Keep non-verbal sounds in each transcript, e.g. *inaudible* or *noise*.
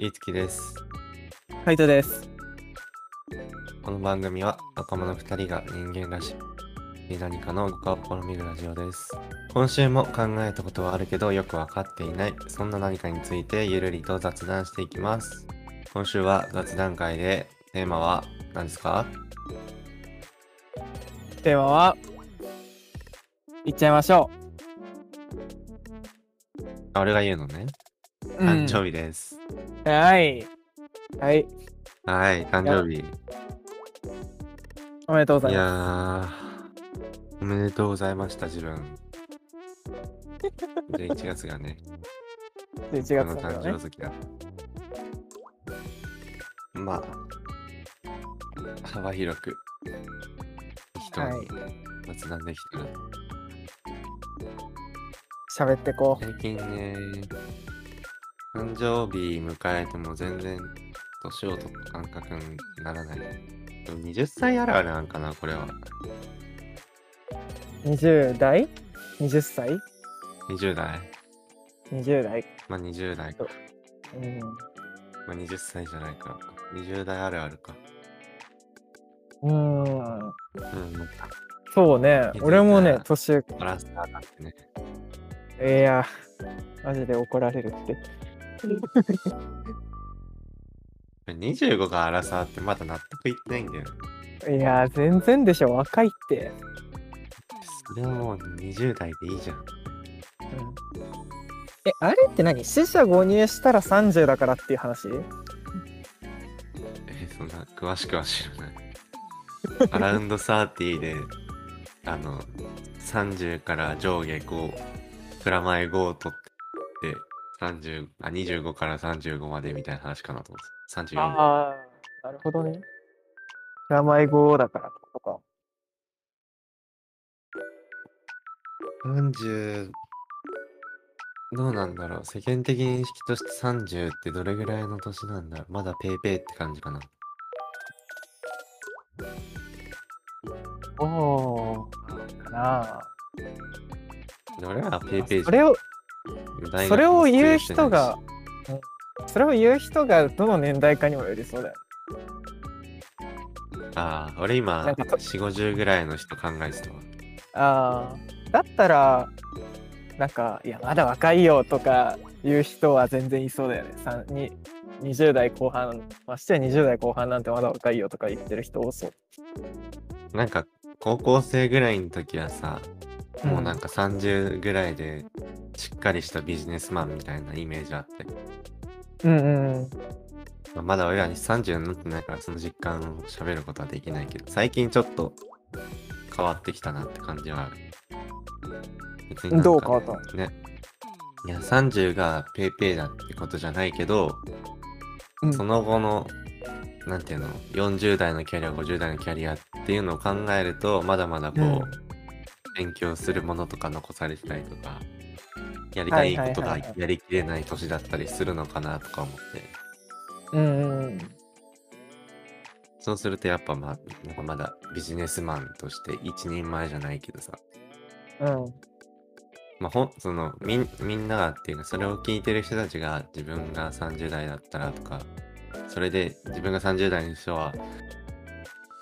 いいつきです。カイトです。この番組は仲間の2人が人間らしい何かの他を試みるラジオです。今週も考えたことはあるけどよくわかっていない、そんな何かについてゆるりと雑談していきます。今週は雑談会でテーマは何ですか？テーマは、いっちゃいましょあ俺が言うのね。う。誕生日です。日。はい。はい。はい、誕生日。おめでとうございいまやー、おめでとうございました、自分。*laughs* 11月がね、す。11あの誕月だね生。月だ。まあ、幅広く、人はいに雑談できたら、喋ってこう。最近ね、誕生日迎えても全然年を取った感覚にならない。でも20歳あるあるなんかな、これは。20代 ?20 歳？20代 ?20 代。まあ20代か。うん。まあ20歳じゃないか。20代あるあるか。うーん。うん、そうね。俺もね、年、バランスが上がってね。いや、マジで怒られるって。25が荒さってまだ納得いってないんだよね。いや、全然でしょ。若いって。それはもう20代でいいじゃん。うんえ、あれって何？死者誤入したら30だからっていう話？えそんな詳しくは知らない。アラウンド30で、あの、30から上下5、プラマイ5を取って、30あ25から35までみたいな話かなと思って。34。ああ、なるほどね。名前語だからとか。30どうなんだろう世間的認識として30ってどれぐらいの年なんだろうまだペーペーって感じかなおお、かな俺らはペーペーじゃんそれを、それを言う人が、うんそれを言う人がどの年代かにもよりそうだよ。ああ俺今なんかと4 5 0ぐらいの人考えてたわああ、だったら、なんか、いや、まだ若いよとか言う人は全然いそうだよね。さんに20代後半、ましてや20代後半なんてまだ若いよとか言ってる人多そう。なんか高校生ぐらいの時はさ、もうなんか30ぐらいでしっかりしたビジネスマンみたいなイメージあって、うんうんうん。まあまだ俺らに30になってないからその実感を喋ることはできないけど最近ちょっと変わってきたなって感じはある。別にどう変わったの？ねいや30がペイペイだってことじゃないけど、うん。その後のなんていうの40代のキャリア50代のキャリアっていうのを考えるとまだまだこう、うん勉強するものとか残されてたりとかやりたいことがはいはいはいはいやりきれない年だったりするのかなとか思ってうんうんうん。そうするとやっぱまあなんかまだビジネスマンとして一人前じゃないけどさうん。まあ、ほんそのみんみんながっていうかそれを聞いてる人たちが自分が30代だったらとかそれで自分が30代の人は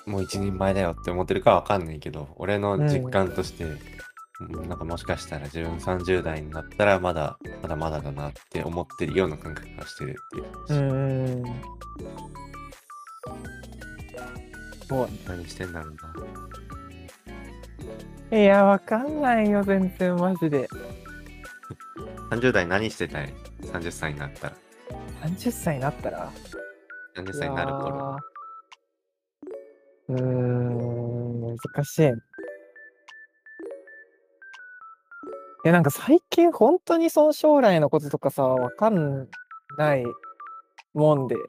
もう一人前だよって思ってるかわかんないけど俺の実感として、うんなんかもしかしたら自分30代になったらまだまだまだだなって思ってるような感覚がしてるっていう。う、ん何してんだろういや、わかんないよ、全然マジで。な30代何してたい？30歳になったら。30歳になったら？30歳になる頃うーん、難しい。いや、なんか最近本当にその将来のこととかさ、わかんないもんで、だか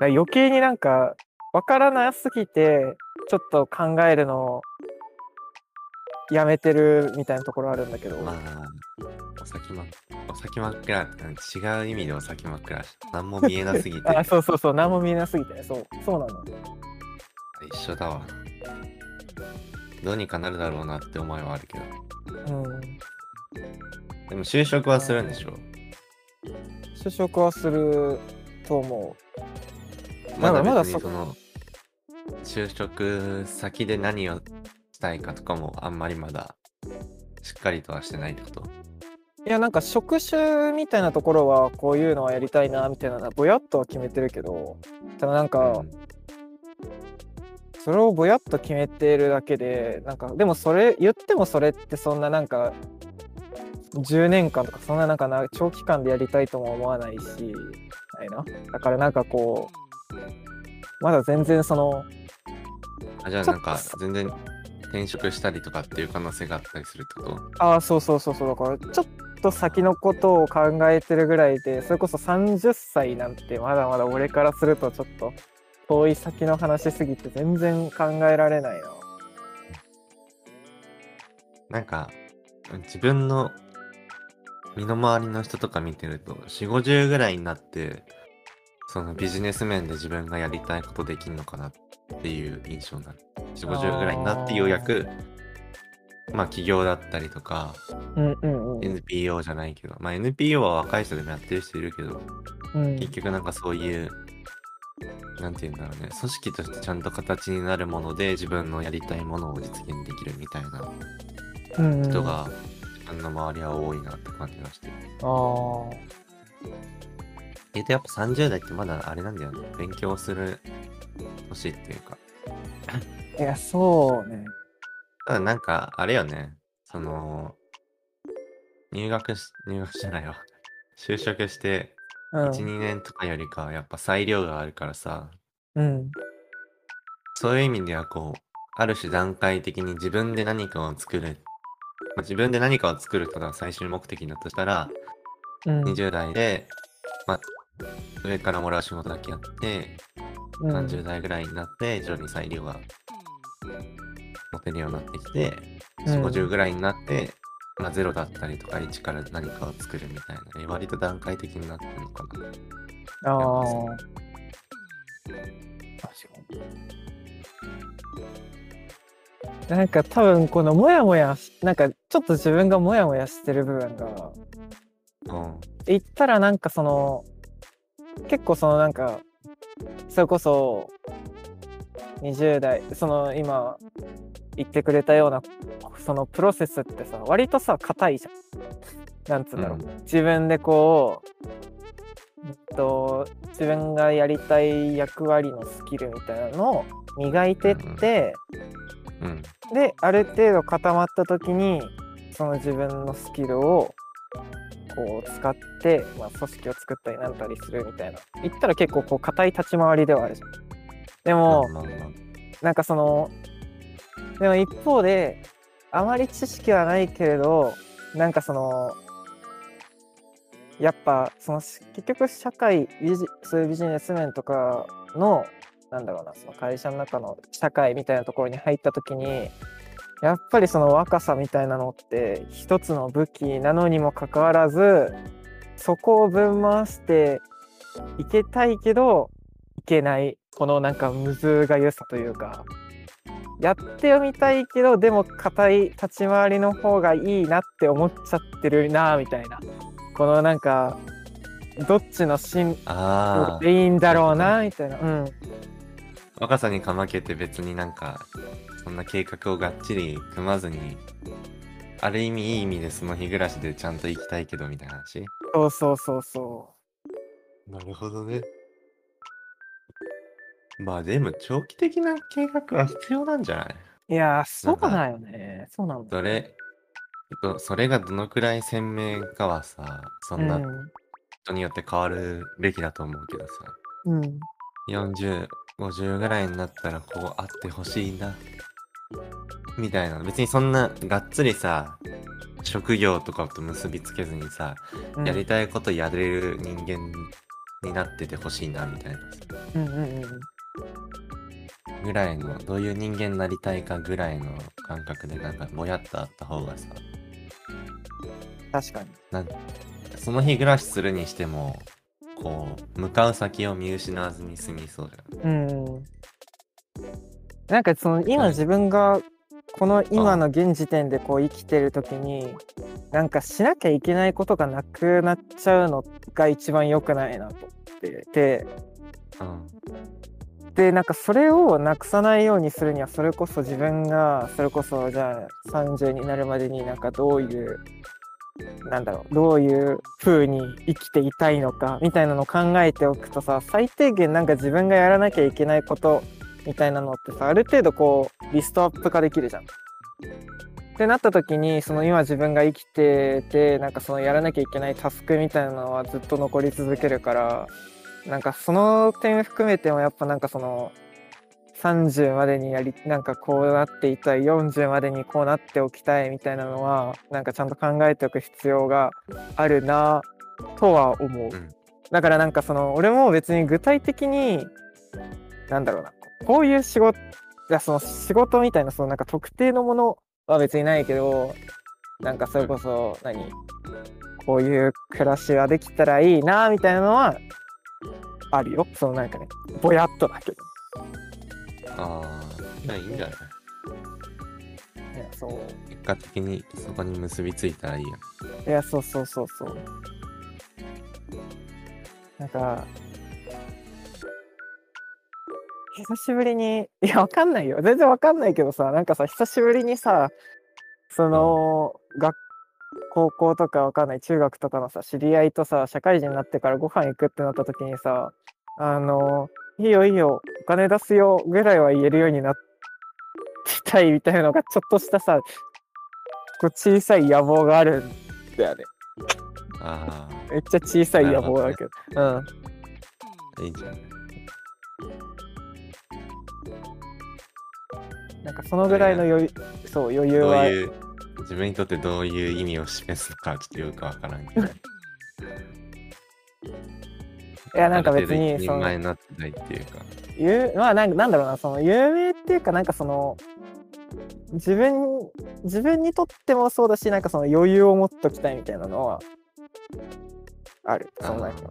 ら余計になんかわからなすぎて、ちょっと考えるのをやめてるみたいなところあるんだけど。まあお先まお先真っ暗って違う意味でお先真っ暗何も見えなすぎて *laughs* あ、そうそうそう、何も見えなすぎて、そう、そうなの。一緒だわ。どうにかなるだろうなって思いはあるけど。うん。でも就職はするんでしょ？就職はすると思まだまだまだその、就職先で何をしたいかとかもあんまりまだしっかりとはしてないってこと？う。いやなんか職種みたいなところはこういうのはやりたいなみたいなのはぼやっとは決めてるけどただなんかそれをぼやっと決めてるだけでなんかでもそれ言ってもそれってそんななんか10年間とかそんななんかな長期間でやりたいとも思わないしないな。だからなんかこうまだ全然そのあじゃあなんか全然転職したりとかっていう可能性があったりするってこと？ああそうそうそうそうだからちょっと先のことを考えてるぐらいでそれこそ30歳なんてまだまだ俺からするとちょっと遠い先の話すぎて全然考えられないな。なんか自分の身の回りの人とか見てると4 5 0ぐらいになってそのビジネス面で自分がやりたいことできるのかなっていう印象になる4 5 0ぐらいになってようやくまあ企業だったりとかうんうんうん。NPO じゃないけどまあ NPO は若い人でもやってる人いるけどうん結局なんかそういうなんて言うんだろうね。組織としてちゃんと形になるもので自分のやりたいものを実現できるみたいな人が自分の周りは多いなって感じがして。ああ。えっとやっぱ30代ってまだあれなんだよね。勉強する年っていうか。いや、そうね。ただなんかあれよね。その入学し入学じゃないわ。就職してうん。12年とかよりかはやっぱ裁量があるからさうん。そういう意味ではこうある種段階的に自分で何かを作る、まあ、自分で何かを作ることが最終目的だとしたら、うん。20代で、まあ、上からもらう仕事だけやって、うん30代ぐらいになって徐々に裁量が持てるようになってきて、うん4 50ぐらいになって、まあ、0だったりとか1から何かを作るみたいな、割と段階的になってるのかな。ああ。確かに。なんか多分このモヤモヤしなんかちょっと自分がモヤモヤしてる部分がうん。言ったらなんかその結構そのなんかそれこそ20代その今言ってくれたようなそのプロセスってさ割とさ硬いじゃん。なんつうんだろう、うん自分でこう、えっと、自分がやりたい役割のスキルみたいなのを磨いてって、うん。である程度固まった時にその自分のスキルをこう使って、まあ、組織を作ったりなんたりするみたいな言ったら結構こう硬い立ち回りではあるじゃん。でも、まあまあまあなんかそのでも一方であまり知識はないけれどなんかそのやっぱその結局社会ビジそういうビジネス面とかのなんだろうなその会社の中の社会みたいなところに入った時にやっぱりその若さみたいなのって一つの武器なのにもかかわらずそこをぶん回していけたいけどいけないこのなんかむずがゆさというか。やってみたいけどでも硬い立ち回りの方がいいなって思っちゃってるなみたいな。このなんかどっちの進ああ。でいいんだろうなみたいな。うん。若さにかまけて別になんかそんな計画をがっちり組まずにある意味いい意味でその日暮らしでちゃんと行きたいけどみたいな話？そうそうそうそなるほどねまあでも長期的な計画は必要なんじゃない？ういやーそうだよね。そうなんだそれどそれがどのくらい鮮明かはさそんなうん。人によって変わるべきだと思うけどさ、うん。4050ぐらいになったらこうあってほしいなみたいな。別にそんながっつりさ職業とかと結びつけずにさ、うん。やりたいことやれる人間になっててほしいなみたいな。さうんうんうんぐらいのどういう人間になりたいかぐらいの感覚でなんかぼやっとあった方がさ確かに。なんその日暮らしするにしてもこう向かう先を見失わずに済みそうじゃん。うん。なんかその今はい自分がこの今の現時点でこう生きてる時になんかしなきゃいけないことがなくなっちゃうのが一番良くないなとってて。うん。でなんかそれをなくさないようにするにはそれこそ自分がそれこそじゃあ30になるまでになんかどういうなんだろうどういう風に生きていたいのかみたいなのを考えておくとさ最低限なんか自分がやらなきゃいけないことみたいなのってさある程度こうリストアップ化できるじゃん。ってなった時にその今自分が生きててなんかそのやらなきゃいけないタスクみたいなのはずっと残り続けるからなんかその点含めてもやっぱなんかその30までにやりなんかこうなっていたい40までにこうなっておきたいみたいなのはなんかちゃんと考えておく必要があるなとは思う、うん。だからなんかその俺も別に具体的になんだろうなこういう仕事いやその仕事みたいなそのなんか特定のものは別にないけどなんかそれこそ何こういう暮らしができたらいいなみたいなのはあるよ。そのなんかねぼやっとだけど。ああ、いいんじゃない？いやそう。結果的にそこに結びついたらいいや。いやそうそうそうそう。なんか久しぶりにいやわかんないよ。全然わかんないけどさなんかさ久しぶりにさその、学高校とかわかんない中学とかのさ知り合いとさ社会人になってからご飯行くってなった時にさあのいいよいいよお金出すよぐらいは言えるようになってたいみたいなのがちょっとしたさこう小さい野望があるんだよね。あめっちゃ小さい野望だけど。うん。あ、いいんじゃないなんかそのぐらいの余裕そう余裕は。どういう、自分にとってどういう意味を示すのかちょっとよくわからんけど。いやなんか別にその前になってないっていうか。有まあなんかなんだろうなその有名っていうかなんかその自分自分にとってもそうだしなんかその余裕を持っときたいみたいなのはある。そのなんか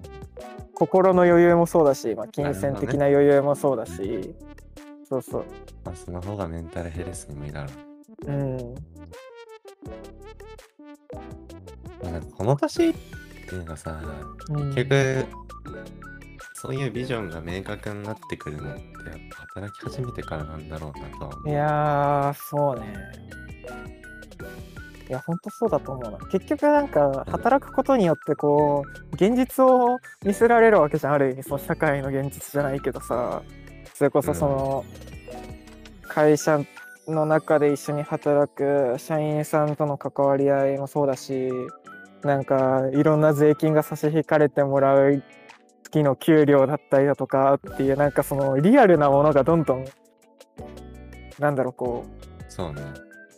心の余裕もそうだし、まあ、金銭的な余裕もそうだし、そうそう。まあ、その方がメンタルヘルスにもいいだろう。うん。まあこの年っていうのがさ、うん。結局、そういうビジョンが明確になってくるのって、やっぱ働き始めてからなんだろうなとは思う。いやーそうね。いやほんとそうだと思うな。結局なんか働くことによってこう現実を見せられるわけじゃんある意味。その社会の現実じゃないけどさ。それこそその、会社の中で一緒に働く社員さんとの関わり合いもそうだしなんかいろんな税金が差し引かれてもらう月の給料だったりだとかっていうなんかそのリアルなものがどんどんなんだろうこそうね。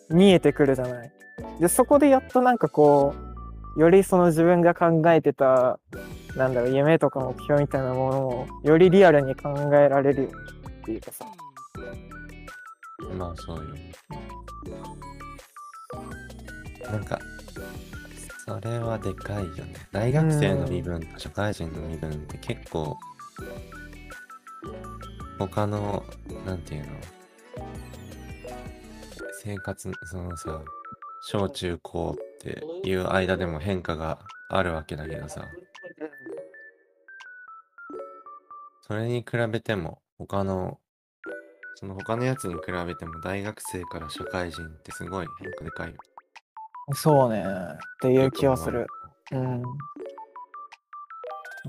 う見えてくるじゃない。でそこでやっとなんかこうよりその自分が考えてたなんだろう夢とか目標みたいなものをよりリアルに考えられるよっていうかさまあそうよ。なんか、それはでかいよね。大学生の身分と社会人の身分って結構、他の、なんていうの、生活、そのさ、小中高っていう間でも変化があるわけだけどさ、それに比べても、他の、その他のやつに比べても大学生から社会人ってすごい変化でかいよ。そうね。っていう気はする。うん。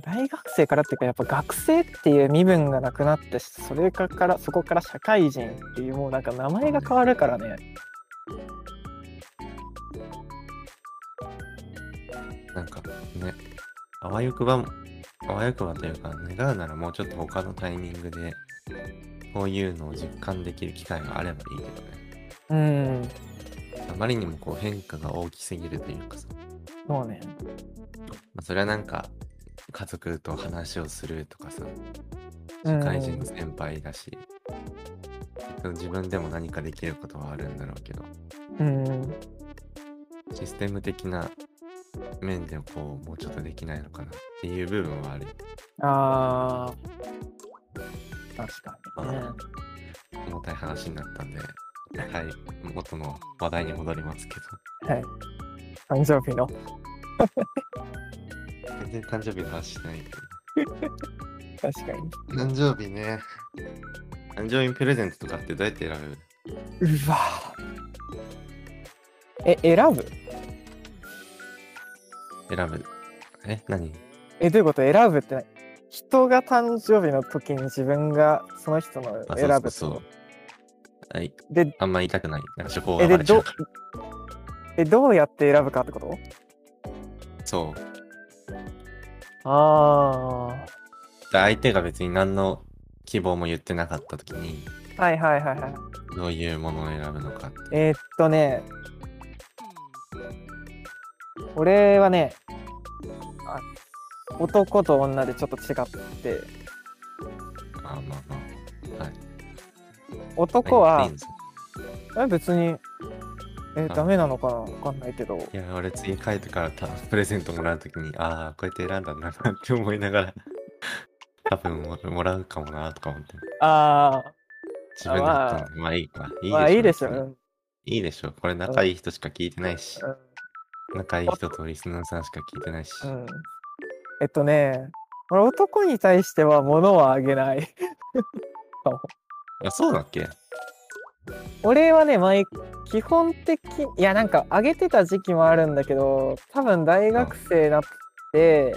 大学生からっていうかやっぱ学生っていう身分がなくなってそれからそこから社会人っていうもうなんか名前が変わるからね。なんかね、あわよくばも、あわよくばというか、願うならもうちょっと他のタイミングで、こういうのを実感できる機会があればいいけどね。うんあまりにもこう変化が大きすぎるというかさ、そうね。まあ、それはなんか、家族と話をするとかさ、うん。社会人の先輩だし、自分でも何かできることはあるんだろうけど、うんシステム的な面でこう、もうちょっとできないのかなっていう部分はある。あー。確かにね。重たい話になったんで、はい、元の話題に戻りますけど、はい。誕生日の。全然誕生日の話しない *laughs* 確かに。誕生日ね。誕生日プレゼントとかってどうやって選ぶ？うわ。え、選ぶ？選ぶ。え何？え、どういうこと？選ぶって人が誕生日の時に自分がその人のあ選ぶそうそうそうはい。で、あんま言いたくない。なんか処方え、で、どがバレちゃえ、どうやって選ぶかってこと？ら。そう。あで相手が別に何の希望も言ってなかった時に、あ。はいはいはいはい。どういうものを選ぶのかって。えーっとね、俺はね、あ男と女でちょっと違って、あまあまあ。はい。男はえ別に、え、あダメなのかなわかんないけど、いや、俺次帰ってからたプレゼントもらうときに、ああ、こうやって選んだんだなって思いながら、*laughs* 多分ももらうかもなとか思って。あ自分で言ったんで、まあいいか。いいあ、まあいいでしょ。いいでしょ。これ仲いい人しか聞いてないし、うん仲いい人とリスナーさんしか聞いてないし。うん。えっとね、俺男に対しては物はあげない。*laughs* あ、そうだっけ？俺はね、毎基本的いやなんかあげてた時期もあるんだけど多分大学生になって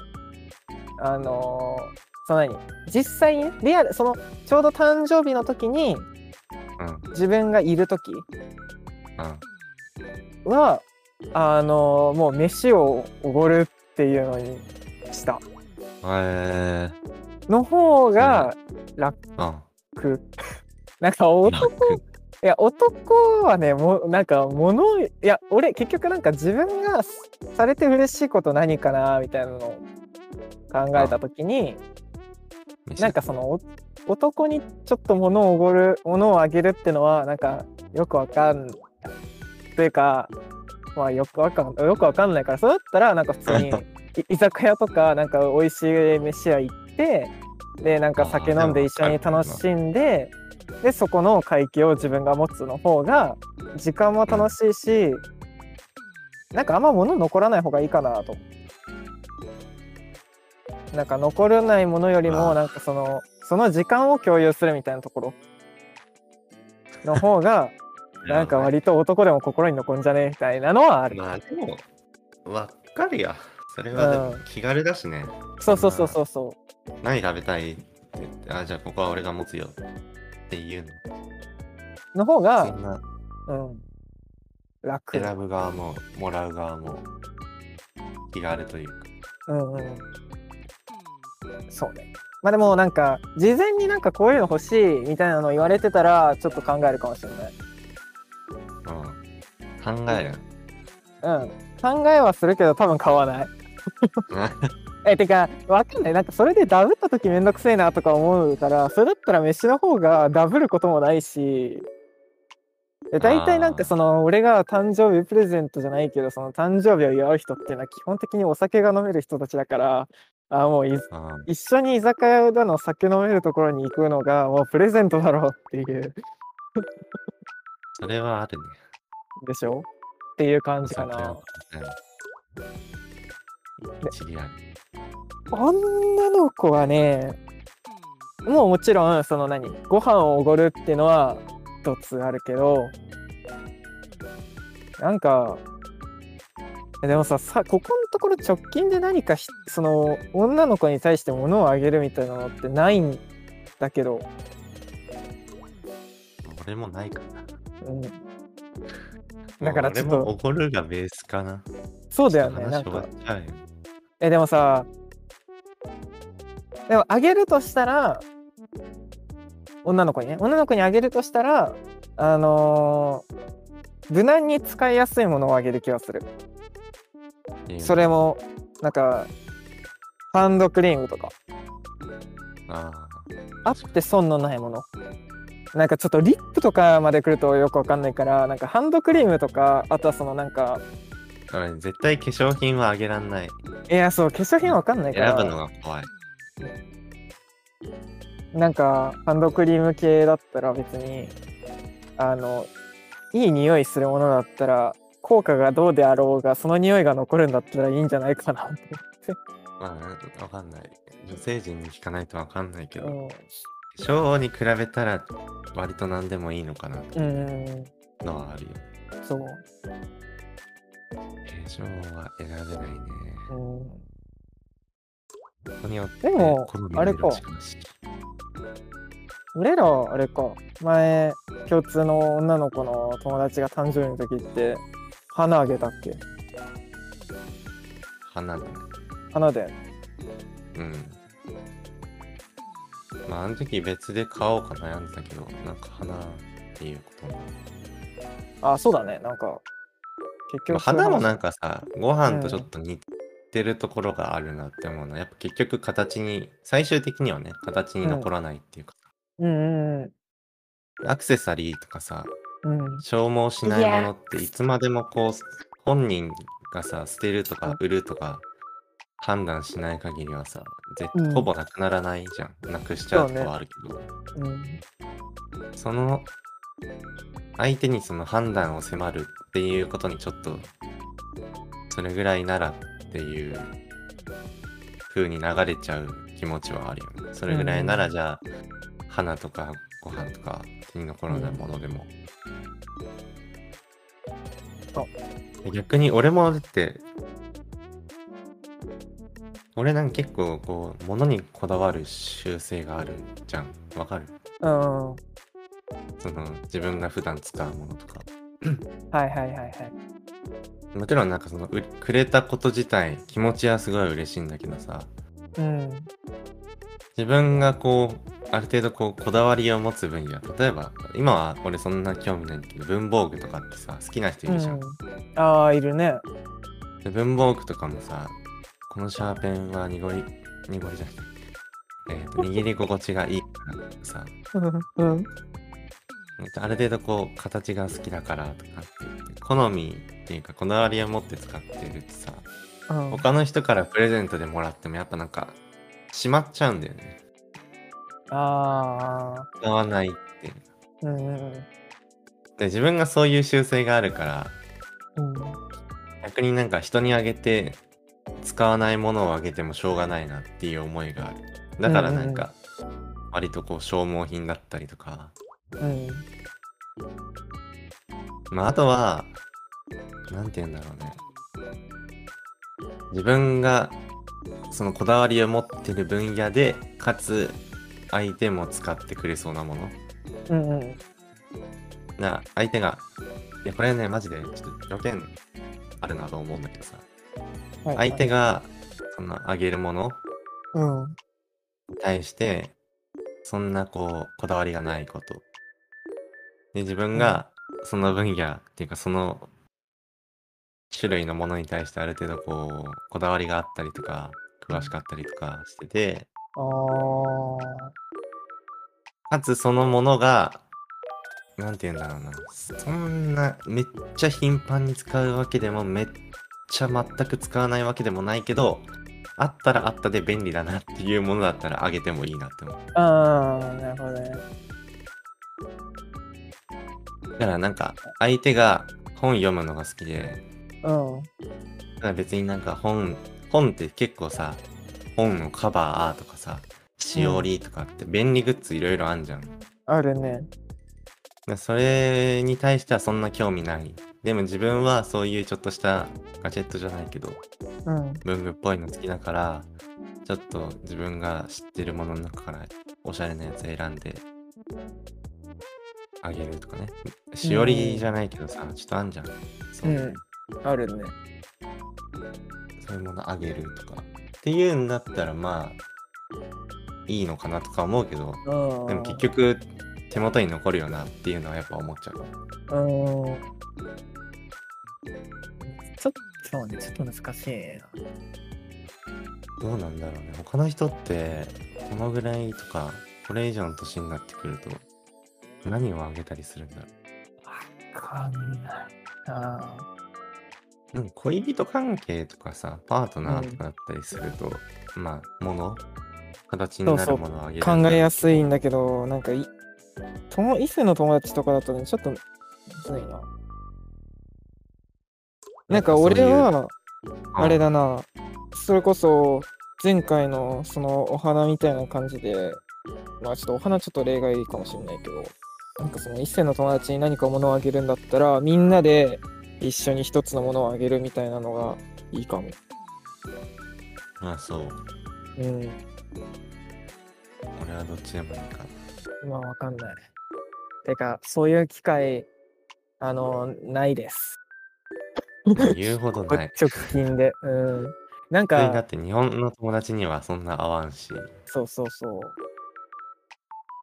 あのーその何実際にねリアルそのちょうど誕生日の時にうん。自分がいる時うん。はあのーもう飯をおごるっていうのにしたえの方が楽ー、うん。なんか男楽いや男はねもうなんか物いや俺結局なんか自分がされて嬉しいこと何かなみたいなのを考えた時になんかそのお男にちょっと物をおごる物をあげるってのはなんかよくわかんというかまあよくわかんよくわかんないからそうだったらなんか普通に *laughs* い居酒屋とかなんか美味しい飯屋行ってでなんか酒飲んで一緒に楽しんででそこの会計を自分が持つの方が時間も楽しいしなんかあんま物残らない方がいいかなとなんか残らないものよりもなんかそのその時間を共有するみたいなところの方が *laughs* なんか割と男でも心に残んじゃねえみたいなのはある。まあでも、わっかるや。それは気軽だしね。そうそうそうそうそう。何食べたいって言って、あ、じゃあここは俺が持つよっていうの？の方がうん、楽。選ぶ側ももらう側も気軽というか。うんうん。そうね。まあでもなんか、事前になんかこういうの欲しいみたいなの言われてたら、ちょっと考えるかもしれない。うん。考える？うん。考えはするけど多分買わない。*laughs* え、てか、わかんない。なんかそれでダブった時めんどくせえなとか思うから、それだったら飯の方がダブることもないし、で大体なんかその俺が誕生日プレゼントじゃないけどその誕生日を祝う人っていうのは基本的にお酒が飲める人たちだからあもう一緒に居酒屋だの酒飲めるところに行くのがもうプレゼントだろうっていう。それはあるね。でしょ？っていう感じかなお酒はうん一理ある。女の子はねもうもちろんその何ご飯をおごるっていうのは一つあるけどなんかでもささここのところ直近で何かひその女の子に対して物をあげるみたいなのってないんだけど、俺もないかな。うん、だからちょっと俺もおごるがベースかな。そうだよねなんか。えでもさでもあげるとしたら女の子にね。女の子にあげるとしたらあのー無難に使いやすいものをあげる気がする。いうそれもなんかハンドクリームとか。ああって損のないもの。なんかちょっとリップとかまで来るとよくわかんないからなんかハンドクリームとかあとはそのなんかあ。俺絶対化粧品はあげらんない。いやそう化粧品わかんないから選ぶのが怖い。なんかハンドクリーム系だったら別にあのいい匂いするものだったら効果がどうであろうがその匂いが残るんだったらいいんじゃないかなってまあ、わかんない。女性陣に聞かないとわかんないけど、うん。化粧に比べたら割と何でもいいのかなってういうんのはあるよ。そう。化粧は選べないね。うん。人によってでも好みのあれか色違うし。俺ら、あれか、前、共通の女の子の友達が誕生日の時って、花あげたっけ？花でね。花で。うん。まあ、あの時別で買おうか悩んでたけど、なんか花っていうことになるあ、そうだね。なんか、結まあ局、花もなんかさ、ご飯とちょっと似てるところがあるなって思うのは、やっぱ結局形に、最終的にはね、形に残らないっていうか、うんうんアクセサリーとかさ、うん。うん。消耗しないものっていつまでもこう、本人がさ、捨てるとか売るとか判断しない限りはさ、ぜうんほぼなくならないじゃん。なくしちゃうとかはあるけど、うん。その相手にその判断を迫るっていうことにちょっとそれぐらいならっていう風に流れちゃう気持ちはあるよね。それぐらいならじゃあ花とかご飯とか手に残らないものでも。逆に俺もだって俺なんか結構こう物にこだわる習性があるじゃん。わかる？うん。はその自分が普段使うものとか。いはいはいはい。もちろんなんかそのうくれたこと自体気持ちはすごい嬉しいんだけどさうん。自分がこうある程度こうこだわりを持つ分野例えば今は俺そんな興味ないんだけど文房具とかってさ好きな人いるじゃん、うん、ああ、いるね。で文房具とかもさこのシャーペンは濁り濁りじゃないえーと *laughs* 握り心地がいいからさうん。ある程度こう形が好きだからとか。って好みっていうかこだわりを持って使ってるとさ。うん。他の人からプレゼントでもらってもやっぱなんかしまっちゃうんだよね。ああ。使わないって。いううんうん。で自分がそういう習性があるから。うん。逆になんか人にあげて使わないものをあげてもしょうがないなっていう思いがある。だからなんか割とこう消耗品だったりとかうん。まああとはなんて言うんだろうね自分がそのこだわりを持ってる分野でかつ相手も使ってくれそうなものうんうん。な相手がいやこれねマジでちょっと条件あるなと思うんだけどさはい相手がそのあげるものうん。に対してそんなこうこだわりがないことで自分がその分野っていうかその種類のものに対してある程度こうこだわりがあったりとか詳しかったりとかしててああ。かつそのものがなんて言うんだろうなそんなめっちゃ頻繁に使うわけでもめっちゃ全く使わないわけでもないけどあったらあったで便利だなっていうものだったらあげてもいいなって思うああ、なるほどね。だからなんか相手が本読むのが好きでうん。だから別になんか本本って結構さ本のカバーとかさしおりとかって便利グッズいろいろあんじゃん、あるね。らそれに対してはそんな興味ないでも自分はそういうちょっとしたガジェットじゃないけどうん。文具っぽいの好きだからちょっと自分が知ってるものの中からおしゃれなやつ選んであげるとかねしおりじゃないけどさ、ちょっとあんじゃんそうう、ん。あるね。そういうものあげるとかっていうんだったらまあいいのかなとか思うけどうん。でも結局手元に残るよなっていうのはやっぱ思っちゃううん。ちょっと、そうね、ちょっと難しいな。どうなんだろうね他の人ってこのぐらいとかこれ以上の年になってくると何をあげたりするんだ？ろわかんないな。うなんか恋人関係とかさパートナーとかだったりすると、まあもの形になるものをあげる考えやすいんだけど、なんかい、友異性の友達とかだとね、ちょっとむずいな。なんか俺は、あれだな、それこそ前回のそのお花みたいな感じで、まあちょっとお花ちょっと例外かもしれないけど、なんかその一世の友達に何か物をあげるんだったら、みんなで一緒に一つのものをあげるみたいなのがいいかも。まあそう。うん。俺はどっちでもいいかまあわかんない。てか、そういう機会、あの、ないです。な。言うほどこない。直近で。うん。なんか、だって日本の友達にはそんな合わんし。そうそうそう。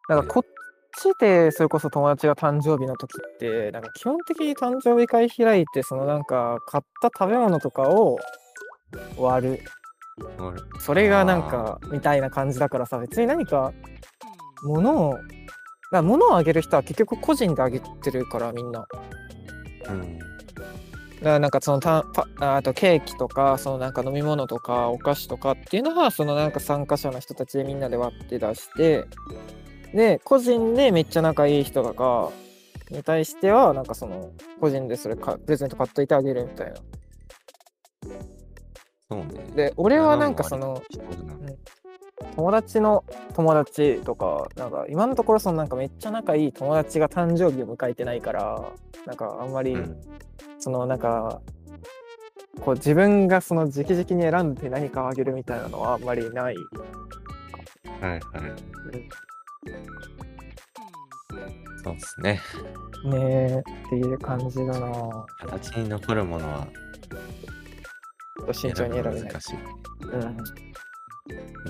だからこっちでそれこそ友達が誕生日の時って、なんか基本的に誕生日会開いて、そのなんか買った食べ物とかを割る。俺それがなんかみたいな感じだからさ、別に何か物を、物をあげる人は結局個人であげてるからみんな。うん。だからなんかそのたパああとケーキとかそのなんか飲み物とかお菓子とかっていうのはそのなんか参加者の人たちでみんなで割って出してで個人でめっちゃ仲いい人とかに対してはなんかその個人でそれかプレゼント買っといてあげるみたいな。そうね。で俺はなんかその友達の友達とかなんか今のところそのなんかめっちゃ仲いい友達が誕生日を迎えてないからなんかあんまり、うん。そのなんかこう自分がその直々に選んで何かをあげるみたいなのはあんまりない。はいはい。そうですね。ねえっていう感じだな。形に残るものはっと慎重に選べない。難しい。うん。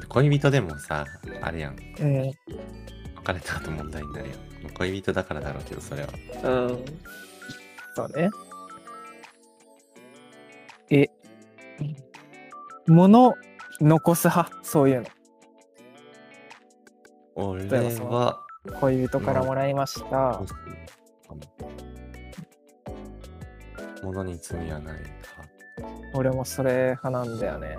恋人でもさ、あれやん。うん。別れた後問題になるよ。恋人だからだろうけど、それは。うん。そうね。え、物残す派、そういう恋人からもらいました物に罪はないか。俺もそれ派なんだよね。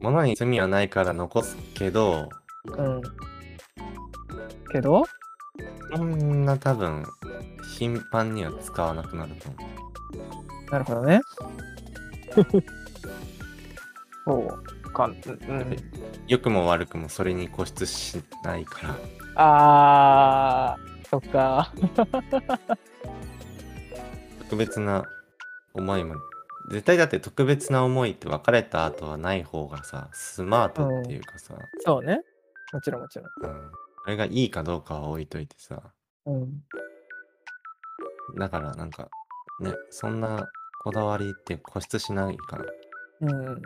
物に罪はないから残すけど、うん。けど、そんな多分、頻繁には使わなくなると思う。なるほどね。*laughs* そうか。うんうん。良くも悪くもそれに固執しないから。あー、そっか。*laughs* 特別な思いも絶対だって特別な思いって別れた後はない方がさスマートっていうかさ、そうね。もちろんもちろん。うん、それがいいかどうかは置いといてさうん。だからなんかねそんなこだわりって固執しないからうん。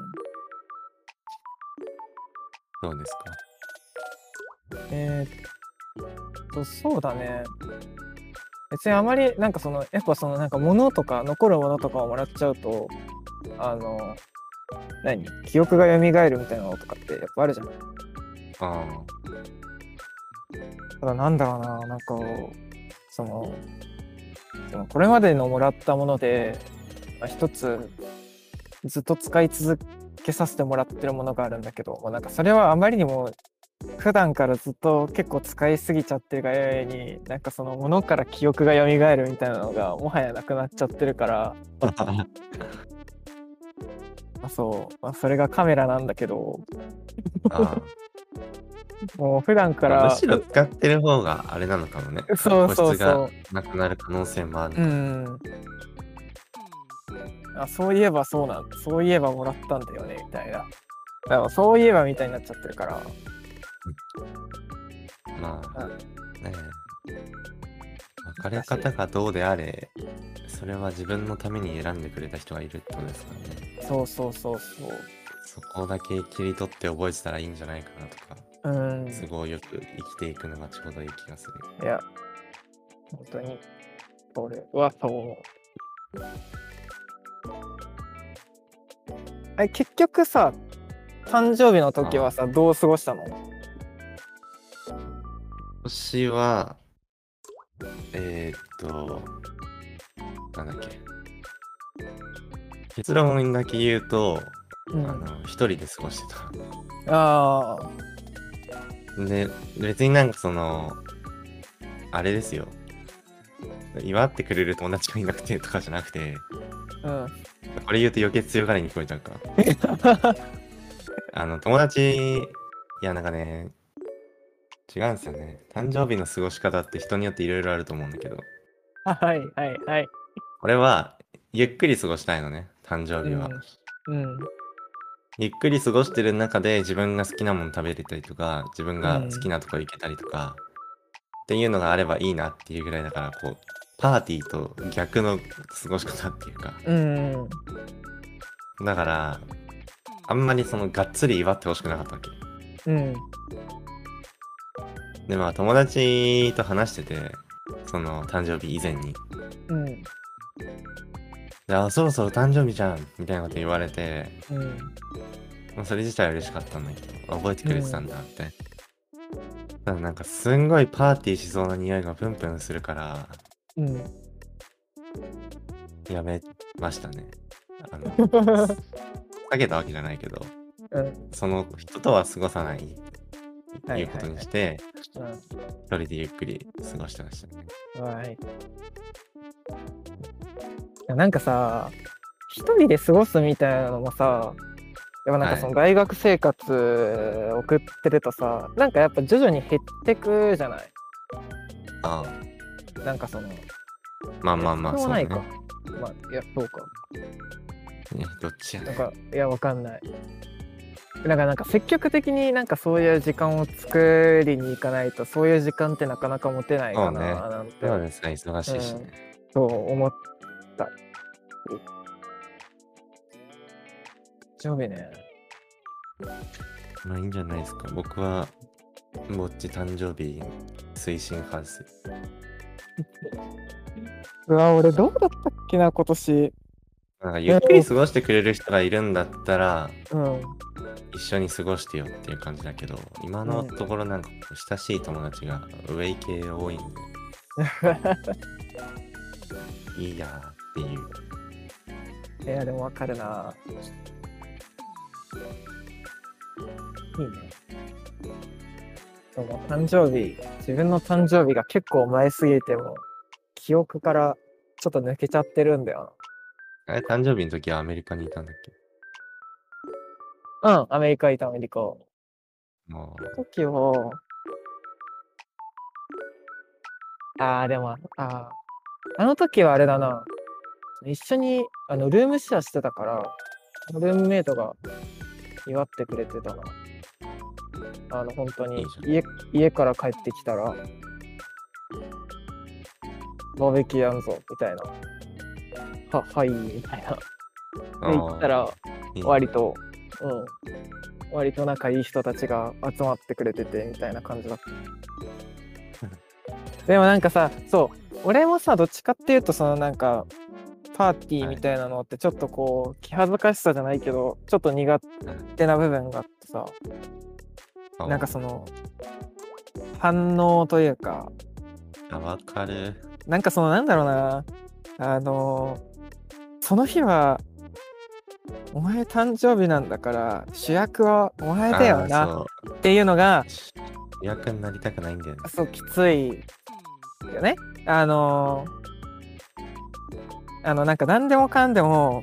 どうですか？えー、っと、そうだね。別にあまり、なんかその、やっぱその、なんか物とか、残るものとかをもらっちゃうと、あの、何？記憶が蘇るみたいなのとかってやっぱあるじゃん。あただなんだろうな、なんか、その、そのこれまでのもらったもので、まあ、一つずっと使い続けさせてもらってるものがあるんだけど、まあ、なんかそれはあまりにも普段からずっと結構使いすぎちゃってるがゆえに、なんかそのものから記憶が蘇るみたいなのがもはやなくなっちゃってるから、あ *laughs* まあ、そう、まあ、それがカメラなんだけど、あもう普段かむら、しろ使ってる方があれなのかもね。そうそうそう。なくなる可能性もある、うん。あそういえばそうなんそういえばもらったんだよねみたいな。だからそういえばみたいになっちゃってるから。まあうんねえ別れ方がどうであれそれは自分のために選んでくれた人がいるってことですからねそうそうそうそう。そこだけ切り取って覚えてたらいいんじゃないかなとかうん。都合よく生きていくのがちょうどいい気がするいや、本当に、俺はそう思う。え、結局さ、誕生日の時はさ、どう過ごしたの？今年はえー、っとなんだっけ。結論だけ言うと、うん。あの一人で過ごしてた。ああ、で、別になんかその、あれですよ。祝ってくれる友達がいなくてとかじゃなくて、うん。これ言うと余計強がりに聞こえちゃうか。*laughs* あの、友達、いや、なんかね、違うんですよね。誕生日の過ごし方って人によっていろいろあると思うんだけど、はいはいはい。俺は、ゆっくり過ごしたいのね、誕生日は。うん。ゆっくり過ごしてる中で自分が好きなもの食べれたりとか、自分が好きなとこ行けたりとか、っていうのがあればいいなっていうぐらいだから、こう、パーティーと逆の過ごし方っていうか、うん。だから、あんまりそのがっつり祝ってほしくなかったわけ。うん。で、まあ友達と話してて、その誕生日以前に。うん。で、あ、そろそろ誕生日じゃんみたいなこと言われて、うん。まあ、それ自体は嬉しかったんだけど、覚えてくれてたんだって。ただなんかすんごいパーティーしそうな匂いがプンプンするから、うん。やめましたね。あの、*laughs* 避けたわけじゃないけど、うん。その人とは過ごさない、はいいうことにして、うん。一人でゆっくり過ごしてましたね。はい。なんかさ、一人で過ごすみたいなのもさ、やっぱなんかその大学生活送ってるとさ、なんかやっぱ徐々に減ってくじゃない？あなんかその、あ、まあまあまあ、そうないか。。まあ、いや、そうか。ねどっちやね。なんか、いや、わかんない。なんか、なんか積極的になんかそういう時間を作りに行かないと、そういう時間ってなかなか持てないかそうねな、なんて、そうですね、忙しいしね。そう思った。常備ね。まあいいんじゃないですか。僕は、ぼっち誕生日推進派です。*laughs* うわ、俺どうだったっけな、今年。なんかゆっくり過ごしてくれる人がいるんだったら、うん。一緒に過ごしてよっていう感じだけど、今のところなんかこう親しい友達がウェイ系多いんで、*laughs* いいやっていう。いや、でもわかるな。いいね。その誕生日、自分の誕生日が結構前すぎても、記憶からちょっと抜けちゃってるんだよあれ、誕生日の時はアメリカにいたんだっけ？な。うん、アメリカいた、アメリカ。も時は、ああ、でも、ああ、あの時はあれだな。一緒に、あの、ルームシェアしてたから、ルームメイトが祝ってくれてたな。あの、本当に家、家から帰ってきたら、バーベキューやんぞ、みたいな。は、はい、みたいな。で、う、行ったら、割と、うん、割と仲いい人たちが集まってくれててみたいな感じだった。*laughs* でもなんかさ、そう、俺もさ、どっちかっていうと、そのなんか、パーティーみたいなのってちょっとこう、気恥ずかしさじゃないけど、ちょっと苦手な部分があってさ、あなんかその、反応というか、あわかる。なんかそのなんだろうな、あの、その日は、お前誕生日なんだから、主役はお前だよなっていうのが、主役になりたくないんだよね。そう、きついよね。あのーあの、なんか何でもかんでも、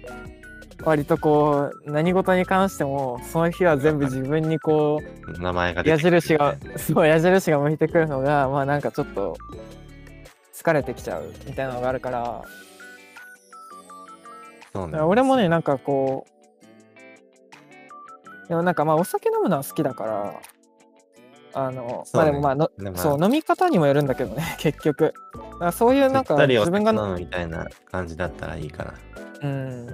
*laughs* 割とこう、何事に関しても、その日は全部自分にこう、名前が出矢印が、*laughs* そう、矢印が向いてくるのが、まあなんかちょっと、疲れてきちゃうみたいなのがあるから、そう俺もね、なんかこう、でもなんかまあお酒飲むのは好きだから、あの、まあでもまあの、そう、飲み方にもよるんだけどね、*laughs* 結局。そういうなんか自分が、飲むみたいな感じだったらいいかな。うん。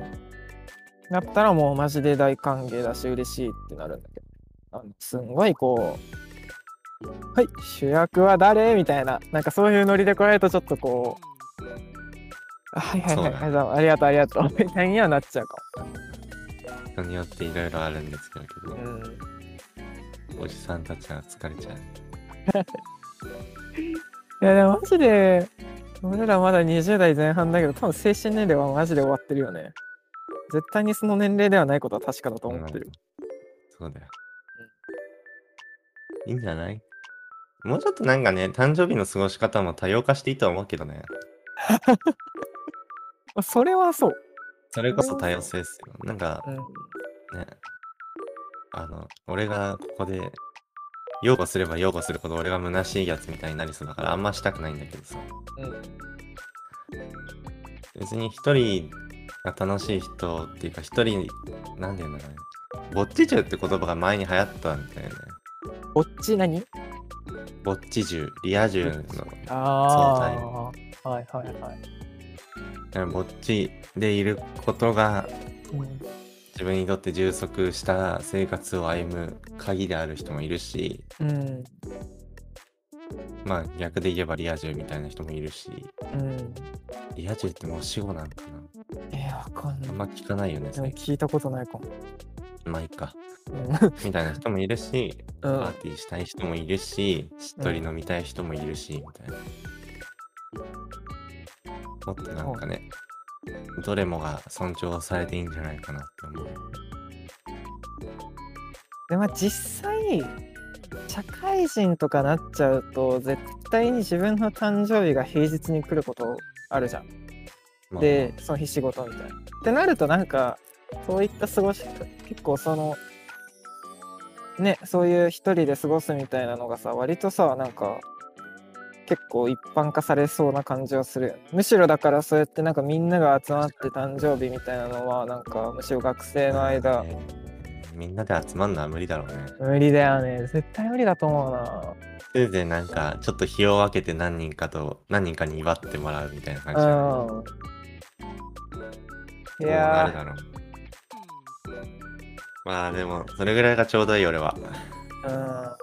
だったらもうマジで大歓迎だし嬉しいってなるんだけど、あのすんごいこう、はい、主役は誰みたいな、なんかそういうノリで来られるとちょっとこう、あはいはいはい、ありがとうありがとうありがとうみたいにはなっちゃうか人によっていろいろあるんですけど、も。うん。おじさんたちは疲れちゃう。*laughs* いやでもマジで、俺らまだ20代前半だけど、多分精神年齢はマジで終わってるよね。絶対にその年齢ではないことは確かだと思ってる。そうだよ。いいんじゃない？もうちょっとなんかね、誕生日の過ごし方も多様化していいと思うけどね。*laughs* まあそれはそう。それこそ多様性ですよ。なんかうん。ね、あの、俺がここで、擁護すれば擁護するほど俺が虚しいやつみたいになりそうだからあんましたくないんだけどさ。うん。別に一人が楽しい人っていうか一人、なんて言うんだろうね。ぼっち中って言葉が前に流行ったんだよね。ぼっち何？ぼっち中、リア充の。ああ。はいはいはい。ぼっちでいることがうん。自分にとって充足した生活を歩む鍵である人もいるし、うん。まあ逆で言えばリア充みたいな人もいるし、うん。リア充ってもう死後なんかえー、わかんない。なあんま聞かないよね、でも最近。聞いたことないかも。まあいいか。うん *laughs* みたいな人もいるし、んーティーしたい人もいるし、しっとり飲みたい人もいるし、みたいな。もっとなんかね、どれもが尊重されていいんじゃないかなって思う。でまあ実際社会人とかなっちゃうと絶対に自分の誕生日が平日に来ることあるじゃん。まあ。でその日仕事みたいな。ってなるとなんかそういった過ごし結構そのねそういう一人で過ごすみたいなのがさ割とさなんか結構一般化されそうな感じはするむしろだからそうやってなんかみんなが集まって誕生日みたいなのはなんかむしろ学生の間。ね。みんなで集まるのは無理だろうね。無理だよね。絶対無理だと思うな。せいぜいなんか、ちょっと日を分けて何人かと、何人かに祝ってもらうみたいな感じね。うんいやるだろう。まあでも、それぐらいがちょうどいい俺は。ー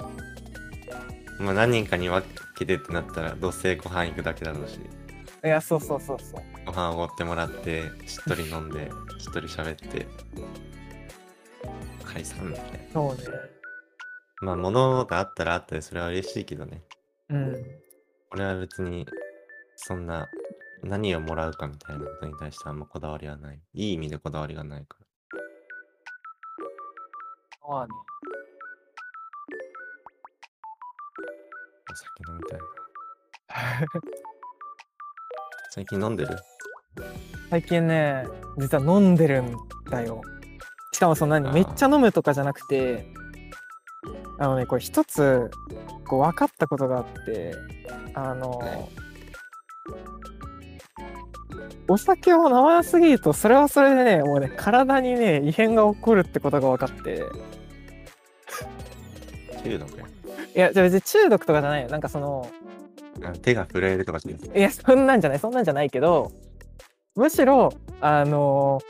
うんまあ何人かに分けてってなったら、どうせご飯行くだけだろうし、いやそうそうそうそうご飯おごってもらって、しっとり飲んで、しっとり喋って、解散みたいな。そうねまあ物があったらあったでそれは嬉しいけどね。うん俺は別に、そんな、何をもらうかみたいなことに対してあんまこだわりはない。いい意味でこだわりがないから。まあねお酒飲みたいな。*laughs* 最近飲んでる？最近ね実は飲んでるんだよしかもそんなにめっちゃ飲むとかじゃなくてあのねこれ一つこう分かったことがあってあのはいお酒を飲まなすぎるとそれはそれでねもうね体にね異変が起こるってことが分かって。中毒や。いやじゃあ別に中毒とかじゃないよ。なんかそのあ手が震えるとかじゃない。いやそんなんじゃない。そんなんじゃないけどむしろあの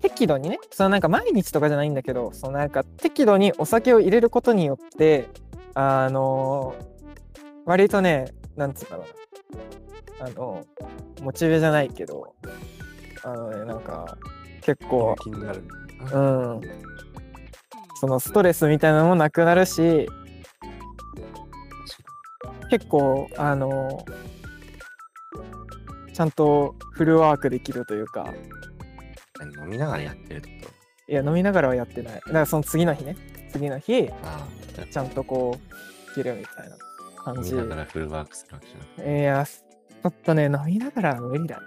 適度にねそのなんか毎日とかじゃないんだけどそのなんか適度にお酒を入れることによってあの割とねなんつうんだろうなあのモチベじゃないけどあのねなんか結構気になる。うん。そのストレスみたいなのもなくなるし結構あのちゃんとフルワークできるというか。飲みながらやってるってこいや飲みながらはやってない。だからその次の日ね。次の日とああ、ちゃんとこういけるみたいな感じ。飲みながらフルワークするわけじゃない。いやちょっとね飲みながらは無理だね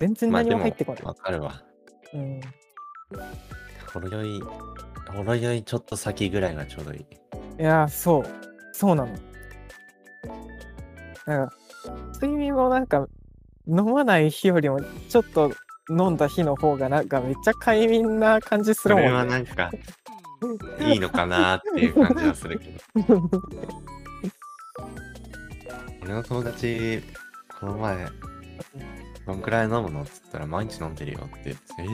全然何もも入ってこない、、わかるわ。うんほろ酔い、ほろ酔いちょっと先ぐらいがちょうどいい。いや、そう。そうなの。なんか、睡眠もなんか、飲まない日よりも、ちょっと飲んだ日の方が、なんかめっちゃ快眠な感じするもんね。はなんか、*laughs* いいのかなっていう感じはするけど。*laughs* 俺の友達、この前、どんくらい飲むのっつったら、毎日飲んでるよって言って、え、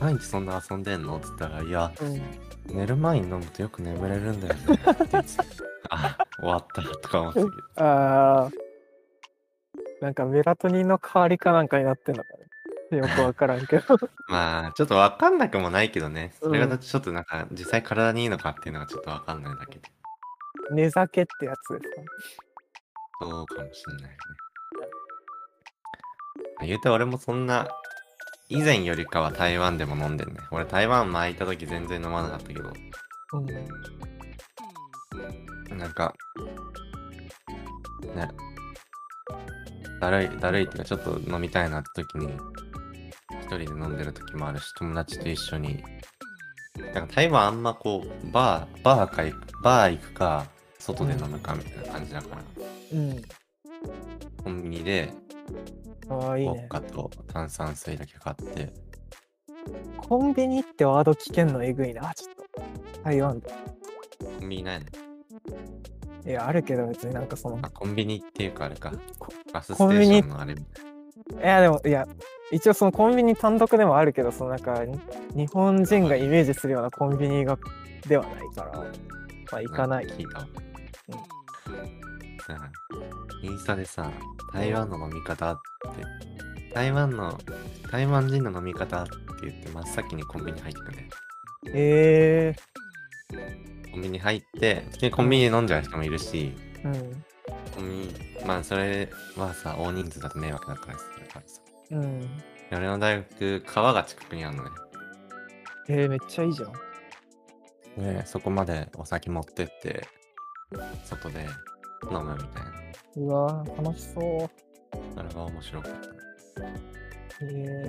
毎日そんな遊んでんの？っつったら、いや、うん寝る前に飲むとよく眠れるんだよねって言ってたあ、終わったとか思ってたけど。*laughs* あーなんかメラトニンの代わりかなんかになってんのかね。よくわからんけど。*laughs* まあ、ちょっとわかんなくもないけどね。それうんがちょっとなんか、実際体にいいのかっていうのがちょっとわかんないだけで。寝酒ってやつですか。そうかもしんないね。言うて俺もそんな、以前よりかは台湾でも飲んでんね。俺台湾前行った時全然飲まなかったけど、うん。なんか、ね、だるい、だるいっていうかちょっと飲みたいなって時に、人で飲んでる時もあるし、友達と一緒に。なんか台湾あんまこう、バー、バーかバー行くか、外で飲むかみたいな感じだから、うん。コンビニで、ああ、いいウォッね。カと炭酸水だけ買って、コンビニってワード聞けんのえぐいな、ちょっと。台湾で。コンビニないの？いや、あるけど別になんかその、あ、コンビニっていうかあれかこ。ガスステコンビニーションのあれみたいいや、でも、いや、一応そのコンビニ単独でもあるけど、そのなんか、に日本人がイメージするようなコンビニがではないから、まあ行な。かない。ん聞いたわ。さあインスタでさ、台湾の飲み方って、台湾の、台湾人の飲み方って言って真っ先にコンビニ入ってくね。えコンビニ入って、コンビニで飲んじゃう人もいるし、えうん。コンビニ、まあそれはさ、大人数だと迷惑だからするからさ。うん。で俺の大学、川が近くにあるのね。えー、めっちゃいいじゃん。で、そこまでお酒持ってって、外で飲むみたいな。うわー楽しそう。それが面白かった。ええ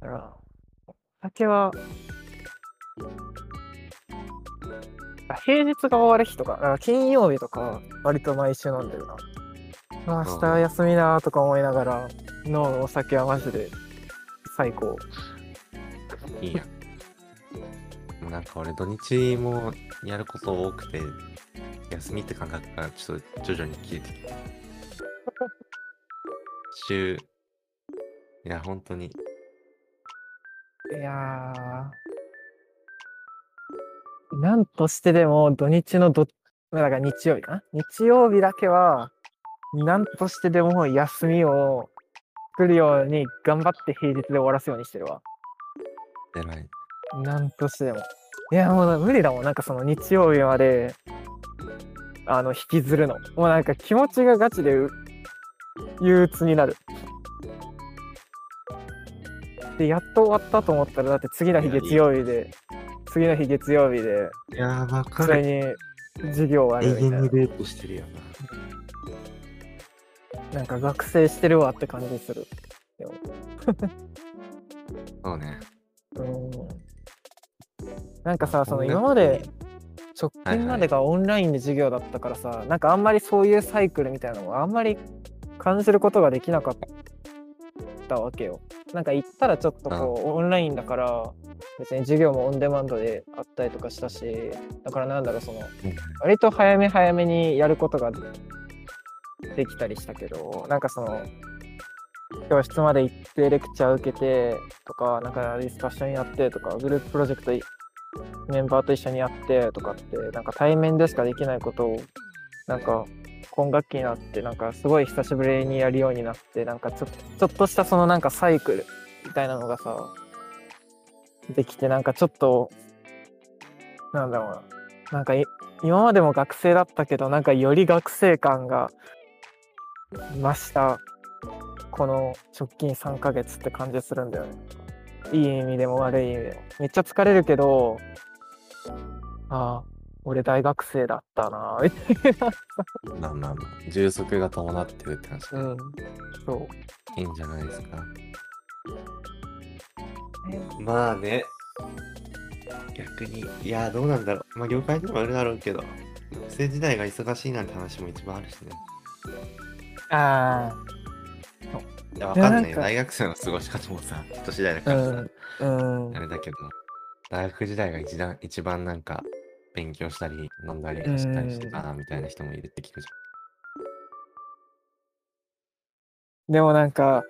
だから、お酒は、あ平日が終わる日とか、だから金曜日とか、割と毎週飲んでるな。あ明日休みだとか思いながら飲むお酒はマジで最高。いいや。なんか俺土日もやること多くて、休みって感覚がちょっと徐々に消えてきて。週、いや、本当に、いやー、なんとしてでも土日のど、だから日曜日かな？日曜日だけは、なんとしてでも休みを作るように頑張って平日で終わらすようにしてるわ。偉い。なんとしてでも。いや、もう無理だもん。なんかその日曜日まで、あの、引きずるの。もうなんか気持ちがガチでう憂鬱になる。で、やっと終わったと思ったら、だって次の日月曜日で、次の日月曜日で、いやー、わか普通に授業あるみたいな。レートしてるよなんか学生してるわって感じする。な。*laughs* そうね。うん。なんかさ、その今まで、直はいはい近までがオンラインで授業だったからさ、なんかあんまりそういうサイクルみたいなのをあんまり感じることができなかったわけよ。なんか行ったらちょっとこう、オンラインだから別に授業もオンデマンドであったりとかしたしだからなんだろうその割と早め早めにやることができたりしたけどなんかその教室まで行ってレクチャー受けてとかなんかディスカッションやってとかグループプロジェクトいメンバーと一緒にやってとかってなんか対面でしかできないことをなんか今学期になってなんかすごい久しぶりにやるようになってなんかちょちょっとしたそのなんかサイクルみたいなのがさできてなんかちょっとなんだろうな。なんか今までも学生だったけどなんかより学生感が増したこの直近3ヶ月って感じするんだよね。いい意味でも悪い意味でもめっちゃ疲れるけどああ俺大学生だったなみたいなまあまあまあ、充足が伴ってるって話でうんそういいんじゃないですか。まあね。逆に、いや、どうなんだろう。まあ、業界にもあるだろうけど、学生時代が忙しいなんて話も一番あるしね。あいや、わかんないよ。大学生の過ごし方もさ、人次第だあからさ、うんうん。あれだけど、大学時代が一番、一番なんか、勉強したり、飲んだりしたりしてたな、みたいな人もいるって聞くじでもなんか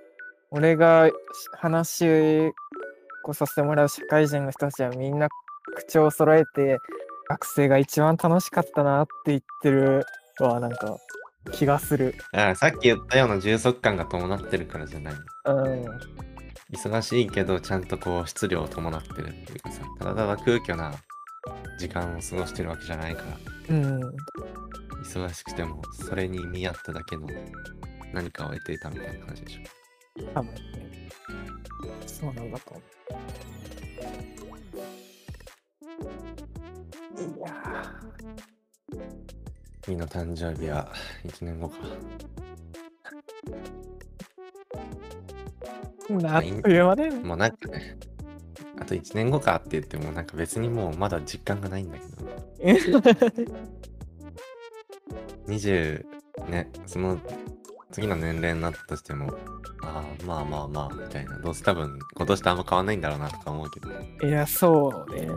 俺が話をさせてもらう社会人の人たちはみんな口を揃えて学生が一番楽しかったなって言ってるはなんか気がする。だからさっき言ったような充足感が伴ってるからじゃないの。うん。忙しいけど、ちゃんとこう、質量を伴ってるっていうかさ、ただただ空虚な時間を過ごしてるわけじゃないから、うん。忙しくても、それに見合っただけの何かを得ていたみたいな感じでしょ。多分ね。そうなんだと思う。いや君の誕生日は1年後か。あっという間だよね。もうなんかね、あと1年後かって言っても、なんか別にもうまだ実感がないんだけど、*laughs* 20ね、その次の年齢になったとしても、ああ、まあまあまあ、みたいな。どうせ多分今年とあんま変わんないんだろうなとか思うけど。いや、そうね。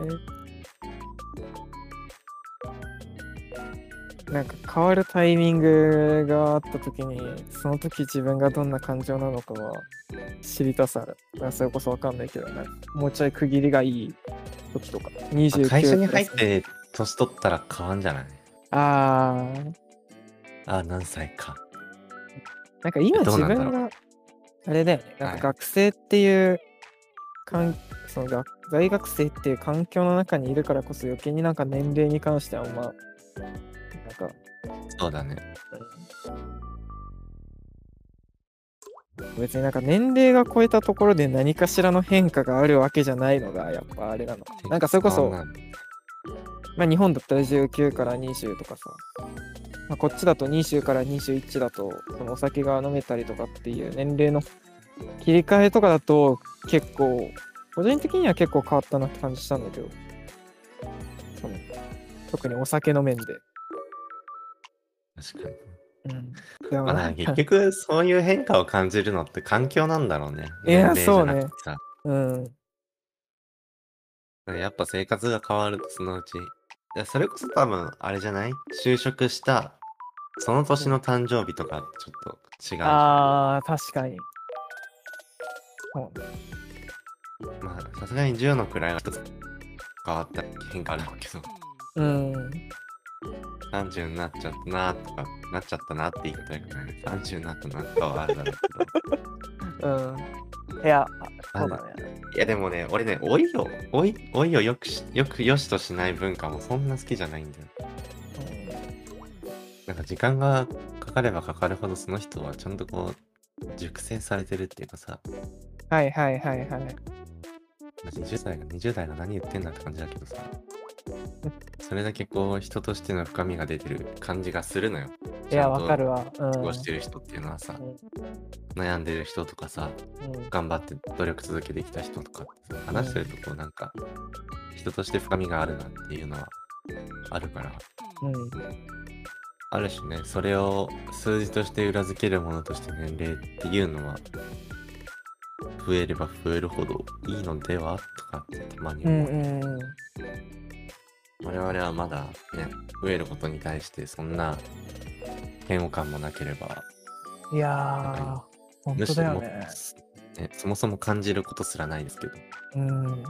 なんか変わるタイミングがあった時に、その時自分がどんな感情なのかは知りたさ、それこそわかんないけどね。もうちょい区切りがいい時とか。29会社に入って年取ったら変わんじゃない？ああ。ああ、何歳か。なんか今自分が、あれだよね。なんはいか学生っていう、かんその学大学生っていう環境の中にいるからこそ余計になんか年齢に関してはあんま、なんか、そうだね。別になんか年齢が超えたところで何かしらの変化があるわけじゃないのがやっぱあれなの。なんかそれこそ、まあ、日本だったら19から20とかさ、まあ、こっちだと20から21だとそのお酒が飲めたりとかっていう年齢の切り替えとかだと結構個人的には結構変わったなって感じしたんだけどその特にお酒の面で。確かに。うん、でもまあ、なんか結局そういう変化を感じるのって環境なんだろうね。いや年齢じゃなくてさうん、やっぱ生活が変わるとそのうち。いやそれこそ多分あれじゃない？就職したその年の誕生日とかちょっと違う。あー確かに。そうねまあさすがに10の位が一つ変わった変化あるわけど。うん30になっちゃったなとか、なっちゃったなって言い方よくないね。30になったなとかはあるだろうけど。うん。いや、あそうだね。いやでもね、俺ね、老いを、老い、老いをよくし、よくよしとしない文化もそんな好きじゃないんだよ。なんか時間がかかればかかるほどその人はちゃんとこう、熟成されてるっていうかさ、はいはいはいはい。20代が20代が何言ってんだって感じだけどさ、それだけこう、人としての深みが出てる感じがするのよ。いや、わかるわ。うん。過ごしてる人っていうのはさ、悩んでる人とかさ、うん頑張って努力続けてきた人とか話してるとこうなんか人として深みがあるなっていうのはあるからうん。ある種ねそれを数字として裏付けるものとして年齢っていうのは増えれば増えるほどいいのではとかってたまにうん思う、うんうん。我々はまだね増えることに対してそんな嫌悪感もなければいやー、本当だよね。とねそもそも感じることすらないですけどうん。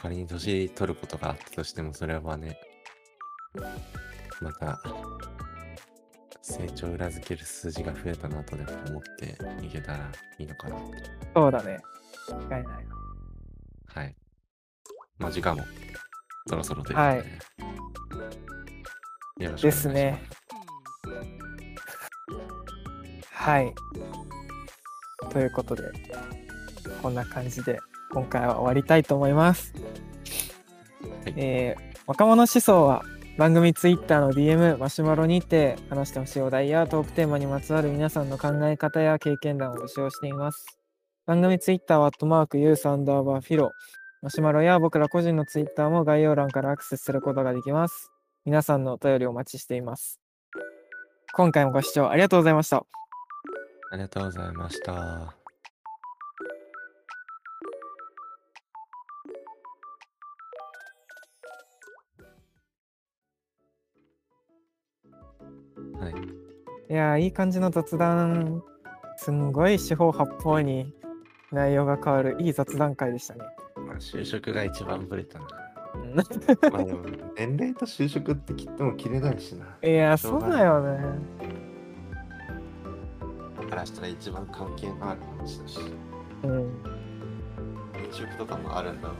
仮に年取ることがあったとしてもそれはねまた成長を裏付ける数字が増えたなとでも思っていけたらいいのかなそうだね。間違いないな。はいまあ時間もそろそろということで、はいいですねはい。ということで、こんな感じで今回は終わりたいと思います。はいえー若者思想は番組ツイッターの DM マシュマロにて話してほしいお題やトークテーマにまつわる皆さんの考え方や経験談を募集しています。番組ツイッターはアットマークユースアンダーバーフィロマシュマロや僕ら個人のツイッターも概要欄からアクセスすることができます。皆さんのお便りお待ちしています。今回もご視聴ありがとうございました。ありがとうございましたはいいやー、いい感じの雑談、すんごい四方八方に内容が変わるいい雑談会でしたね。まあ就職が一番ブレたなうんまあでも年齢と就職って切っても切れないしな。いや、そううだよね。だからしたら一番関係のある話だし、うん。転職とかもあるんだろ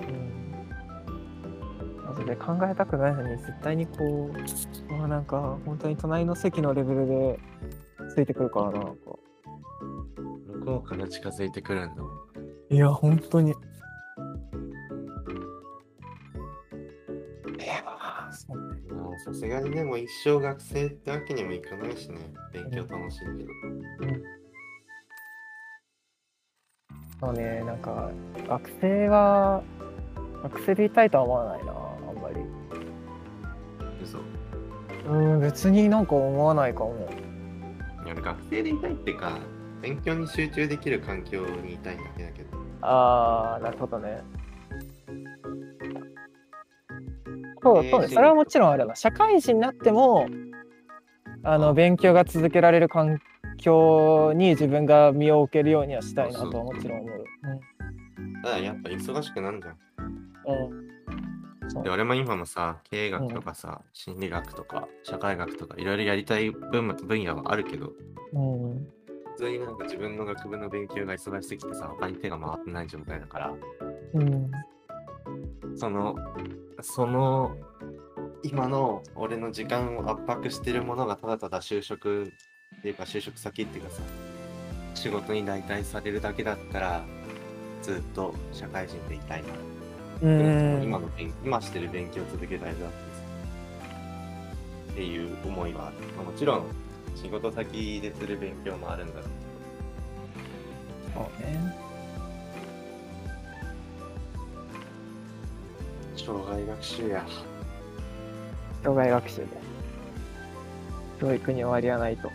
うな、うん。マジで考えたくないのに、絶対にこう、まあなんか、本当に隣の席のレベルでついてくるからな、なんか。向こうから近づいてくるんだもん。いや、本当に。あさすがにでも一生学生ってわけにもいかないしね。勉強楽しいけど。うんそうね、なんか、学生は、学生でいたいとは思わないな、あんまり。嘘。うん、別になんか思わないかも。いや俺学生でいたいってか、勉強に集中できる環境にいたいだけだけど。ああ、なるほどね。そう、そうね。えーそれはもちろんあるな。社会人になっても、あの、勉強が続けられる環境に自分が身を置けるようにはしたいなとはもちろん思う。ただやっぱ忙しくなるじゃん。うん。で、俺も今もさ、経営学とかさ、心理学とか、社会学とか、いろいろやりたい分分野はあるけど、うん。普通になんか自分の学部の勉強が忙しすぎてさ、他に手が回ってない状態だから、うん。その、その、今の俺の時間を圧迫してるものがただただ就職っていうか就職先っていうかさ、仕事に代替されるだけだったら、ずっと社会人でいたいな。うん。今の勉今してる勉強を続けたいなっていう思いはある。まあもちろん仕事先でする勉強もあるんだろうそうね。障害学習や。障害学習で。教育に終わりはないと。